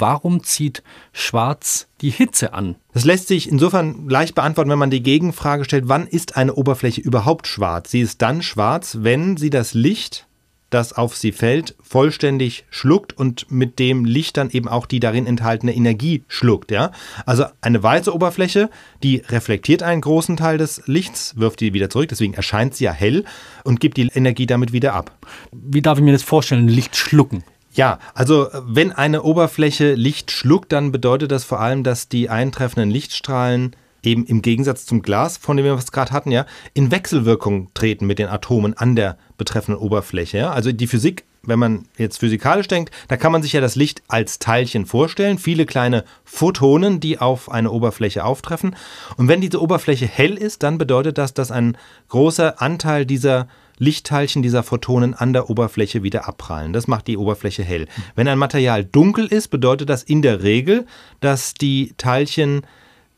warum zieht Schwarz die Hitze an? Das lässt sich insofern leicht beantworten, wenn man die Gegenfrage stellt, wann ist eine Oberfläche überhaupt schwarz? Sie ist dann schwarz, wenn sie das Licht das auf sie fällt, vollständig schluckt und mit dem Licht dann eben auch die darin enthaltene Energie schluckt. Ja? Also eine weiße Oberfläche, die reflektiert einen großen Teil des Lichts, wirft die wieder zurück, deswegen erscheint sie ja hell und gibt die Energie damit wieder ab. Wie darf ich mir das vorstellen, Licht schlucken? Ja, also wenn eine Oberfläche Licht schluckt, dann bedeutet das vor allem, dass die eintreffenden Lichtstrahlen eben im Gegensatz zum Glas, von dem wir es gerade hatten, ja, in Wechselwirkung treten mit den Atomen an der betreffenden Oberfläche. Ja. Also die Physik, wenn man jetzt physikalisch denkt, da kann man sich ja das Licht als Teilchen vorstellen, viele kleine Photonen, die auf eine Oberfläche auftreffen. Und wenn diese Oberfläche hell ist, dann bedeutet das, dass ein großer Anteil dieser Lichtteilchen dieser Photonen an der Oberfläche wieder abprallen. Das macht die Oberfläche hell. Wenn ein Material dunkel ist, bedeutet das in der Regel, dass die Teilchen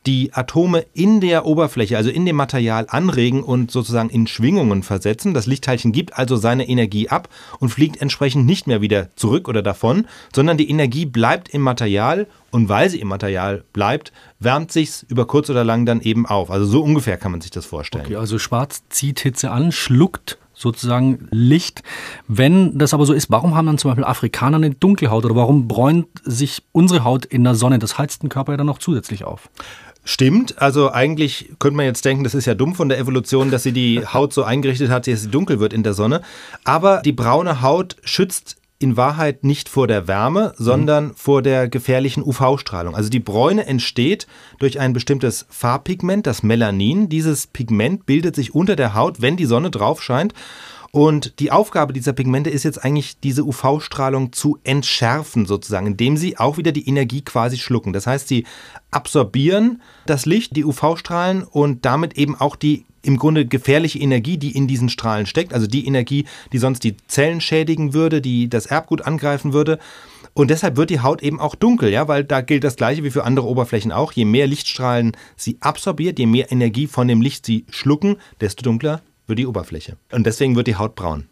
die Atome in der Oberfläche, also in dem Material anregen und sozusagen in Schwingungen versetzen. Das Lichtteilchen gibt also seine Energie ab und fliegt entsprechend nicht mehr wieder zurück oder davon, sondern die Energie bleibt im Material und weil sie im Material bleibt, wärmt sich's über kurz oder lang dann eben auf. Also so ungefähr kann man sich das vorstellen. Okay, also schwarz zieht Hitze an, schluckt sozusagen Licht. Wenn das aber so ist, warum haben dann zum Beispiel Afrikaner eine dunkle Haut oder warum bräunt sich unsere Haut in der Sonne? Das heizt den Körper ja dann noch zusätzlich auf. Stimmt, also eigentlich könnte man jetzt denken, das ist ja dumm von der Evolution, dass sie die Haut so eingerichtet hat, dass sie dunkel wird in der Sonne. Aber die braune Haut schützt in Wahrheit nicht vor der Wärme, sondern mhm. vor der gefährlichen UV-Strahlung. Also die Bräune entsteht durch ein bestimmtes Farbpigment, das Melanin. Dieses Pigment bildet sich unter der Haut, wenn die Sonne drauf scheint. Und die Aufgabe dieser Pigmente ist jetzt eigentlich, diese UV-Strahlung zu entschärfen, sozusagen, indem sie auch wieder die Energie quasi schlucken. Das heißt, sie absorbieren das Licht, die UV-Strahlen und damit eben auch die im Grunde gefährliche Energie, die in diesen Strahlen steckt, also die Energie, die sonst die Zellen schädigen würde, die das Erbgut angreifen würde. Und deshalb wird die Haut eben auch dunkel, ja, weil da gilt das Gleiche wie für andere Oberflächen auch. Je mehr Lichtstrahlen sie absorbiert, je mehr Energie von dem Licht sie schlucken, desto dunkler wird die Oberfläche. Und deswegen wird die Haut braun.